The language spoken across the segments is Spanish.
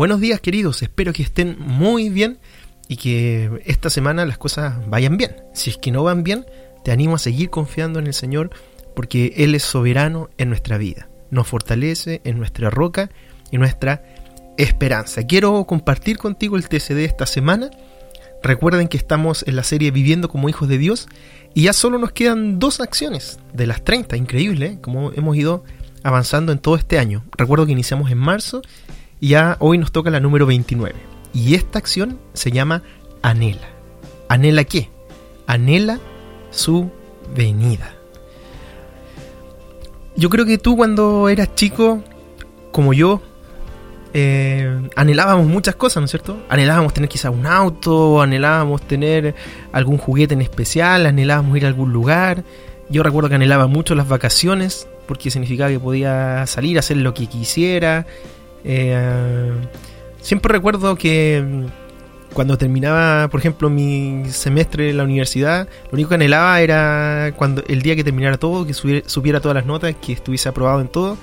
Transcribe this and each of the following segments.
Buenos días queridos, espero que estén muy bien y que esta semana las cosas vayan bien. Si es que no van bien, te animo a seguir confiando en el Señor porque Él es soberano en nuestra vida, nos fortalece en nuestra roca y nuestra esperanza. Quiero compartir contigo el TCD esta semana. Recuerden que estamos en la serie Viviendo como hijos de Dios y ya solo nos quedan dos acciones de las 30. Increíble, ¿eh? como hemos ido avanzando en todo este año. Recuerdo que iniciamos en marzo y ya hoy nos toca la número 29. Y esta acción se llama anhela. ¿Anhela qué? Anhela su venida. Yo creo que tú cuando eras chico, como yo, eh, anhelábamos muchas cosas, ¿no es cierto? Anhelábamos tener quizás un auto, anhelábamos tener algún juguete en especial, anhelábamos ir a algún lugar. Yo recuerdo que anhelaba mucho las vacaciones, porque significaba que podía salir hacer lo que quisiera. Eh, siempre recuerdo que mm, cuando terminaba, por ejemplo, mi semestre en la universidad, lo único que anhelaba era cuando el día que terminara todo, que supiera todas las notas, que estuviese aprobado en todo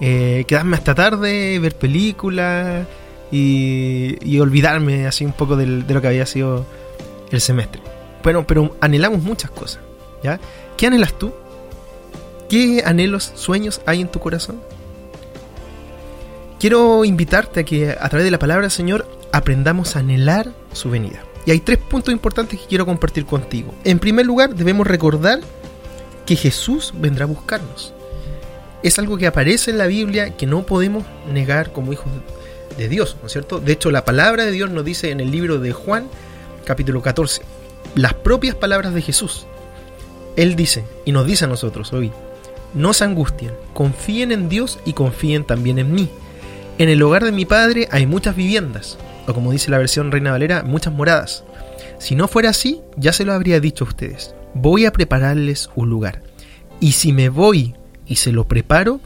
eh, quedarme hasta tarde, ver películas y, olvidarme así un poco de lo que había sido el semestre. Bueno, pero anhelamos muchas cosas, ¿ya? ¿Qué anhelas tú? ¿Qué anhelos, sueños hay en tu corazón? Quiero invitarte a que a través de la palabra del Señor aprendamos a anhelar su venida. Y hay tres puntos importantes que quiero compartir contigo. En primer lugar, debemos recordar que Jesús vendrá a buscarnos es algo que aparece en la Biblia que no podemos negar como hijos de Dios, ¿no es cierto? De hecho, la palabra de Dios nos dice en el libro de Juan, capítulo 14, las propias palabras de Jesús. Él dice, y nos dice a nosotros hoy, no se angustien, confíen en Dios y confíen también en mí. En el hogar de mi Padre hay muchas viviendas, o como dice la versión Reina Valera, muchas moradas. Si no fuera así, ya se lo habría dicho a ustedes. Voy a prepararles un lugar. Y si me voy y se lo preparo,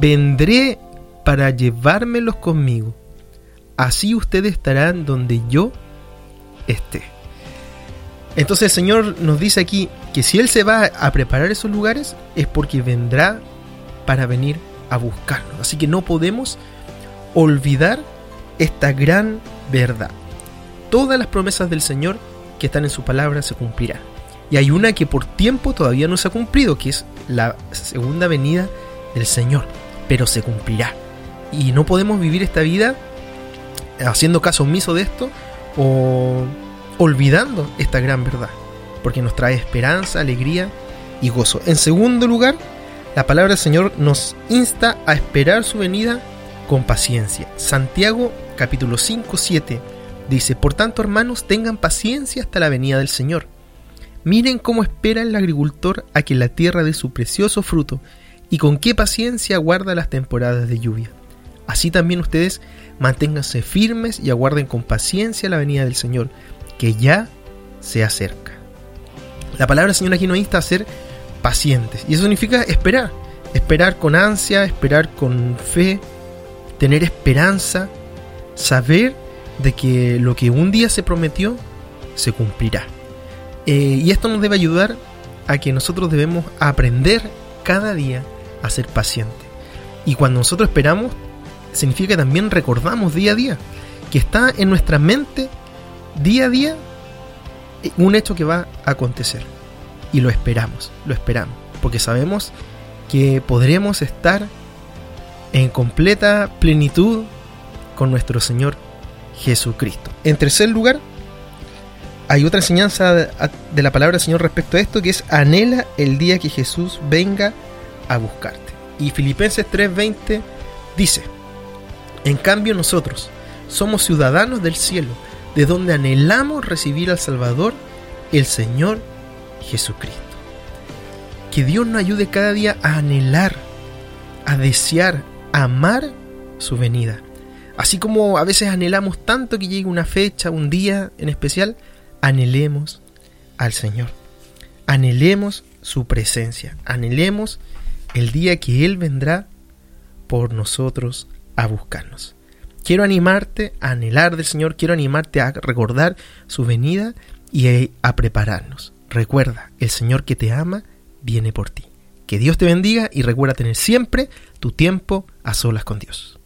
vendré para llevármelos conmigo. Así ustedes estarán donde yo esté. Entonces el Señor nos dice aquí que si Él se va a preparar esos lugares es porque vendrá para venir a buscarnos. Así que no podemos olvidar esta gran verdad. Todas las promesas del Señor que están en su palabra se cumplirán. Y hay una que por tiempo todavía no se ha cumplido, que es la segunda venida del Señor. Pero se cumplirá. Y no podemos vivir esta vida haciendo caso omiso de esto o olvidando esta gran verdad. Porque nos trae esperanza, alegría y gozo. En segundo lugar, la palabra del Señor nos insta a esperar su venida con paciencia. Santiago capítulo 5, 7 dice, Por tanto hermanos, tengan paciencia hasta la venida del Señor. Miren cómo espera el agricultor a que la tierra dé su precioso fruto y con qué paciencia aguarda las temporadas de lluvia. Así también ustedes manténganse firmes y aguarden con paciencia la venida del Señor, que ya se acerca. La palabra Señor aquí nos insta a ser pacientes, y eso significa esperar, esperar con ansia, esperar con fe, tener esperanza, saber de que lo que un día se prometió se cumplirá. Eh, y esto nos debe ayudar a que nosotros debemos aprender cada día a ser pacientes. Y cuando nosotros esperamos, significa que también recordamos día a día, que está en nuestra mente día a día un hecho que va a acontecer. Y lo esperamos, lo esperamos, porque sabemos que podremos estar en completa plenitud con nuestro Señor Jesucristo. En tercer lugar, hay otra enseñanza de la palabra del Señor respecto a esto que es anhela el día que Jesús venga a buscarte. Y Filipenses 3:20 dice, en cambio nosotros somos ciudadanos del cielo, de donde anhelamos recibir al Salvador, el Señor Jesucristo. Que Dios nos ayude cada día a anhelar, a desear, a amar su venida. Así como a veces anhelamos tanto que llegue una fecha, un día en especial, anhelemos al Señor. Anhelemos su presencia. Anhelemos el día que Él vendrá por nosotros a buscarnos. Quiero animarte a anhelar del Señor, quiero animarte a recordar su venida y a prepararnos. Recuerda, el Señor que te ama viene por ti. Que Dios te bendiga y recuerda tener siempre tu tiempo a solas con Dios.